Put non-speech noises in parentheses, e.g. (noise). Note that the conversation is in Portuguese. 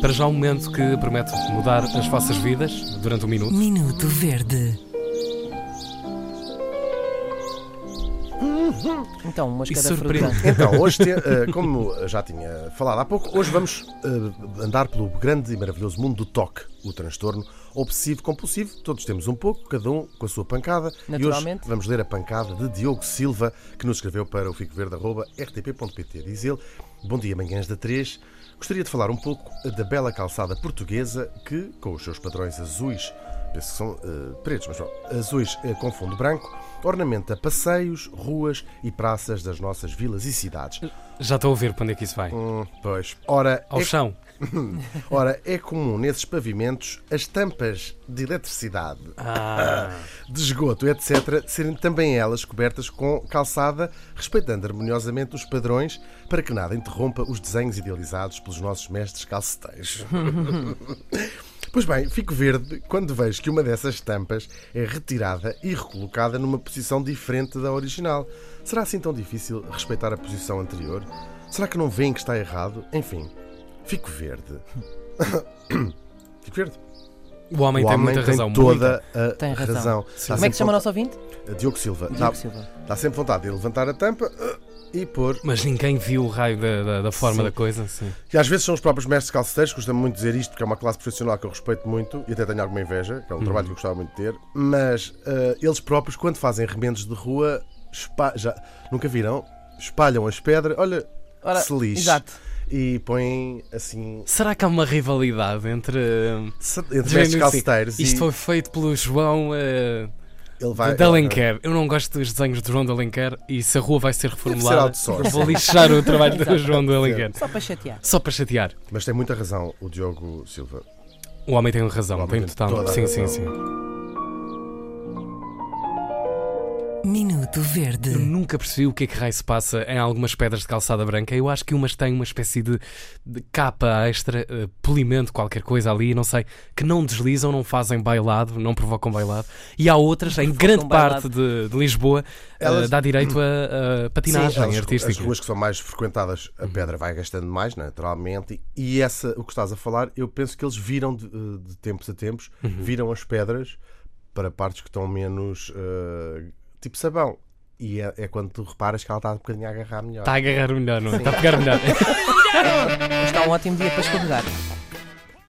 Para já um momento que promete mudar as vossas vidas durante um minuto. Minuto Verde. Então, uma E escada fruta. Então, hoje, te- eh, como já tinha falado há pouco, hoje vamos eh, andar pelo grande e maravilhoso mundo do toque, o transtorno obsessivo-compulsivo. Todos temos um pouco, cada um com a sua pancada. E hoje Naturalmente. vamos ler a pancada de Diogo Silva, que nos escreveu para o ficoverde.rtp.pt. Diz ele: Bom dia, manhãs da 3. Gostaria de falar um pouco da bela calçada portuguesa que, com os seus padrões azuis, penso que são eh, pretos, mas não, azuis eh, com fundo branco, ornamenta passeios, ruas e praças das nossas vilas e cidades. Já estou a ver para onde é que isso vai. Hum, pois. Ora Ao é, chão. (laughs) ora, é comum nesses pavimentos as tampas de eletricidade, Ah, de esgoto, etc., serem também elas cobertas com calçada, respeitando harmoniosamente os padrões para que nada interrompa os desenhos idealizados pelos nossos mestres calceteiros. (laughs) Pois bem, fico verde quando vejo que uma dessas tampas é retirada e recolocada numa posição diferente da original. Será assim tão difícil respeitar a posição anterior? Será que não veem que está errado? Enfim, fico verde. (coughs) fico verde. o homem o tem homem muita tem razão. toda a Tem razão. razão. Como Dá é que se chama o nosso ouvinte? Diogo Silva. Dá, Diogo Silva. dá sempre vontade de levantar a tampa uh, e pôr. Mas ninguém viu o raio da, da- da forma Sim. da coisa. Sim. E às vezes são os próprios mestres calceteiros, custa-me muito dizer isto, porque é uma classe profissional que eu respeito muito e até tenho alguma inveja, que é um trabalho que eu gostava muito de ter, mas uh, eles próprios, quando fazem remendos de rua, já, nunca viram? Espalham as pedras, olha, Ora, se lixe. Exato. E põem assim. Será que há uma rivalidade entre. eh, se- Entre mestres assim, calceteiros Isto e foi feito pelo João eh, ele vai. de Alenquer. Eu não gosto dos desenhos do João de Alenquer e se a rua vai ser ser reformulada, outsourcing. vou (laughs) lixar o trabalho do. João de Alenquer. Só para chatear. Só para chatear. Mas tem muita razão o Diogo Silva. O homem tem razão, tem tem total. a Sim, sim, Minuto Eu Verde. nunca percebi o que é que raio se passa em algumas pedras de calçada branca. Eu acho que umas têm uma espécie de, de capa extra, eh, polimento, qualquer coisa ali, não sei, que não deslizam, não fazem bailado, não provocam bailado. E há outras, em grande bailado. parte de, de Lisboa, eh, Elas- dá direito a, a patinagem Sim, elas- artística. As ruas que são mais frequentadas, a pedra vai gastando mais, naturalmente. E essa, o que estás a falar, eu penso que eles viram de, de tempos a tempos, Uhum. viram as pedras para partes que estão menos eh, tipo sabão. E é, é quando tu reparas que ela está um bocadinho a agarrar melhor. Está a agarrar melhor, não é? Está a pegar melhor. Está um ótimo dia para escorregar.